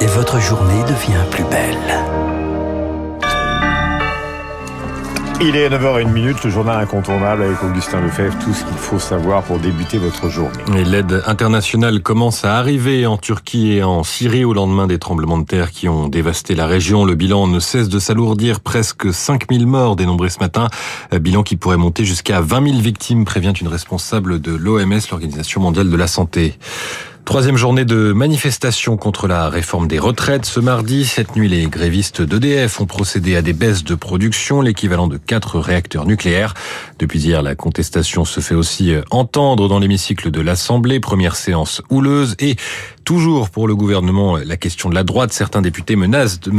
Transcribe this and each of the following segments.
Et votre journée devient plus belle. Il est 9h01, le journal incontournable avec Augustin Lefebvre, tout ce qu'il faut savoir pour débuter votre journée. Et l'aide internationale commence à arriver en Turquie et en Syrie au lendemain des tremblements de terre qui ont dévasté la région. Le bilan ne cesse de s'alourdir, presque 5000 morts dénombrés ce matin, bilan qui pourrait monter jusqu'à 20 000 victimes, prévient une responsable de l'OMS, l'Organisation mondiale de la santé. Troisième journée de manifestation contre la réforme des retraites. Ce mardi, cette nuit, les grévistes d'EDF ont procédé à des baisses de production, l'équivalent de quatre réacteurs nucléaires. Depuis hier, la contestation se fait aussi entendre dans l'hémicycle de l'Assemblée. Première séance houleuse et Toujours pour le gouvernement, la question de la droite. Certains députés menacent, de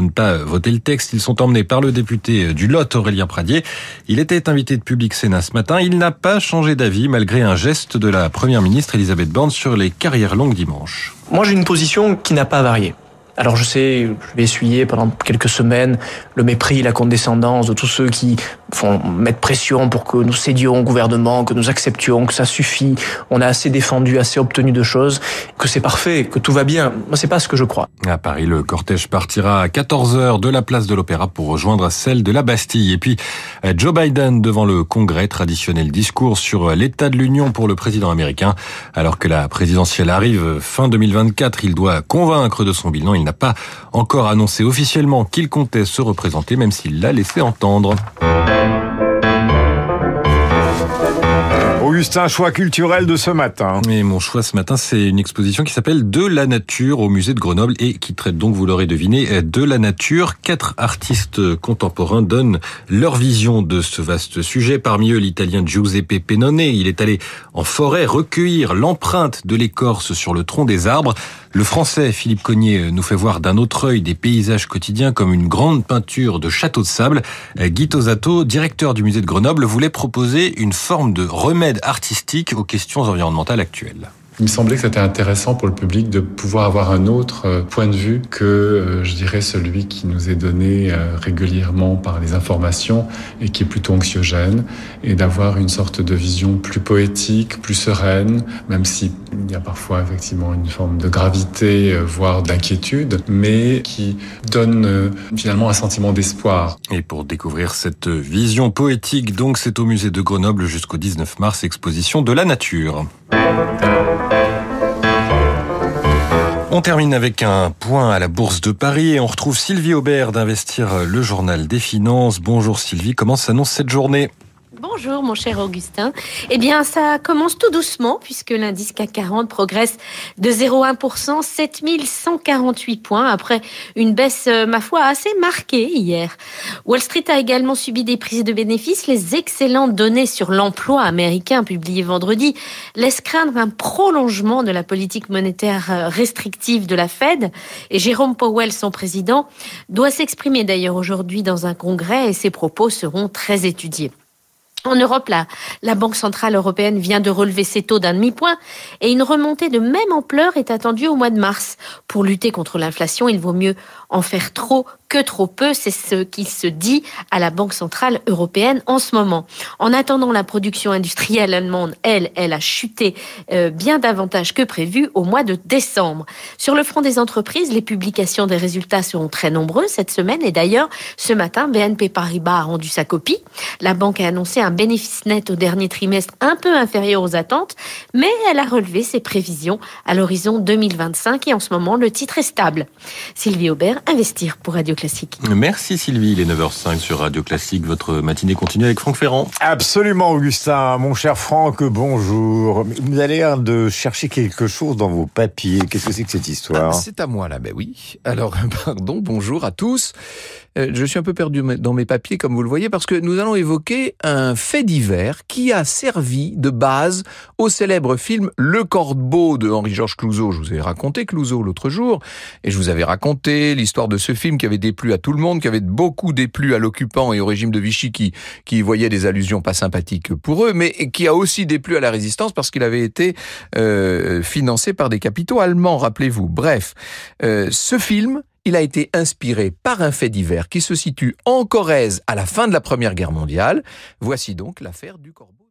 ne pas voter le texte. Ils sont emmenés par le député du Lot, Aurélien Pradier. Il était invité de Public Sénat ce matin. Il n'a pas changé d'avis malgré un geste de la première ministre Elisabeth Borne sur les carrières longues dimanche. Moi, j'ai une position qui n'a pas varié. Alors je sais, je vais essuyer pendant quelques semaines le mépris, la condescendance de tous ceux qui font mettre pression pour que nous cédions au gouvernement, que nous acceptions, que ça suffit, on a assez défendu, assez obtenu de choses, que c'est parfait, que tout va bien. Moi, c'est pas ce que je crois. À Paris, le cortège partira à 14h de la place de l'Opéra pour rejoindre celle de la Bastille. Et puis, Joe Biden devant le Congrès, traditionnel discours sur l'état de l'Union pour le président américain. Alors que la présidentielle arrive fin 2024, il doit convaincre de son bilan. Il n'a pas encore annoncé officiellement qu'il comptait se représenter, même s'il l'a laissé entendre. Augustin, choix culturel de ce matin. Et mon choix ce matin, c'est une exposition qui s'appelle De la nature au musée de Grenoble et qui traite donc, vous l'aurez deviné, de la nature. Quatre artistes contemporains donnent leur vision de ce vaste sujet. Parmi eux, l'italien Giuseppe Pennone. Il est allé en forêt recueillir l'empreinte de l'écorce sur le tronc des arbres. Le français Philippe Cognier nous fait voir d'un autre œil des paysages quotidiens comme une grande peinture de château de sable. Guy Tosato, directeur du musée de Grenoble, voulait proposer une forme de remède artistique aux questions environnementales actuelles. Il me semblait que c'était intéressant pour le public de pouvoir avoir un autre euh, point de vue que, euh, je dirais, celui qui nous est donné euh, régulièrement par les informations et qui est plutôt anxiogène, et d'avoir une sorte de vision plus poétique, plus sereine, même s'il y a parfois effectivement une forme de gravité, voire d'inquiétude, mais qui donne finalement un sentiment d'espoir. Et pour découvrir cette vision poétique, donc, c'est au musée de Grenoble jusqu'au 19 mars, exposition de la nature. On termine avec un point à la Bourse de Paris et on retrouve Sylvie Aubert d'Investir le Journal des Finances. Bonjour Sylvie, comment s'annonce cette journée? Bonjour mon cher Augustin. Eh bien, ça commence tout doucement puisque l'indice CAC 40 progresse de 0,1%, 7148 points après une baisse, euh, ma foi, assez marquée hier. Wall Street a également subi des prises de bénéfices. Les excellentes données sur l'emploi américain publiées vendredi laissent craindre un prolongement de la politique monétaire euh, restrictive de la Fed. Et Jérôme Powell, son président, doit s'exprimer d'ailleurs aujourd'hui dans un congrès et ses propos seront très étudiés. En Europe, la, la Banque centrale européenne vient de relever ses taux d'un demi-point et une remontée de même ampleur est attendue au mois de mars. Pour lutter contre l'inflation, il vaut mieux en faire trop que trop peu. C'est ce qui se dit à la Banque centrale européenne en ce moment. En attendant, la production industrielle allemande, elle, elle a chuté euh, bien davantage que prévu au mois de décembre. Sur le front des entreprises, les publications des résultats seront très nombreuses cette semaine et d'ailleurs, ce matin, BNP Paribas a rendu sa copie. La banque a annoncé un bénéfice net au dernier trimestre un peu inférieur aux attentes, mais elle a relevé ses prévisions à l'horizon 2025 et en ce moment, le titre est stable. Sylvie Aubert, Investir pour Radio Classique. Merci Sylvie, il est 9h05 sur Radio Classique. Votre matinée continue avec Franck Ferrand. Absolument Augustin, mon cher Franck, bonjour. Vous avez l'air de chercher quelque chose dans vos papiers. Qu'est-ce que c'est que cette histoire? Ah, C'est à moi là, ben oui. Alors, pardon, bonjour à tous. Euh, je suis un peu perdu dans mes papiers, comme vous le voyez, parce que nous allons évoquer un fait divers qui a servi de base au célèbre film Le Corbeau de Henri-Georges Clouzot. Je vous ai raconté Clouzot l'autre jour, et je vous avais raconté l'histoire de ce film qui avait déplu à tout le monde, qui avait beaucoup déplu à l'occupant et au régime de Vichy qui, qui voyait des allusions pas sympathiques pour eux, mais qui a aussi déplu à la résistance parce qu'il avait été euh, financé par des capitaux allemands, rappelez-vous. Bref, euh, ce film il a été inspiré par un fait divers qui se situe en Corrèze à la fin de la Première Guerre mondiale. Voici donc l'affaire du corbeau.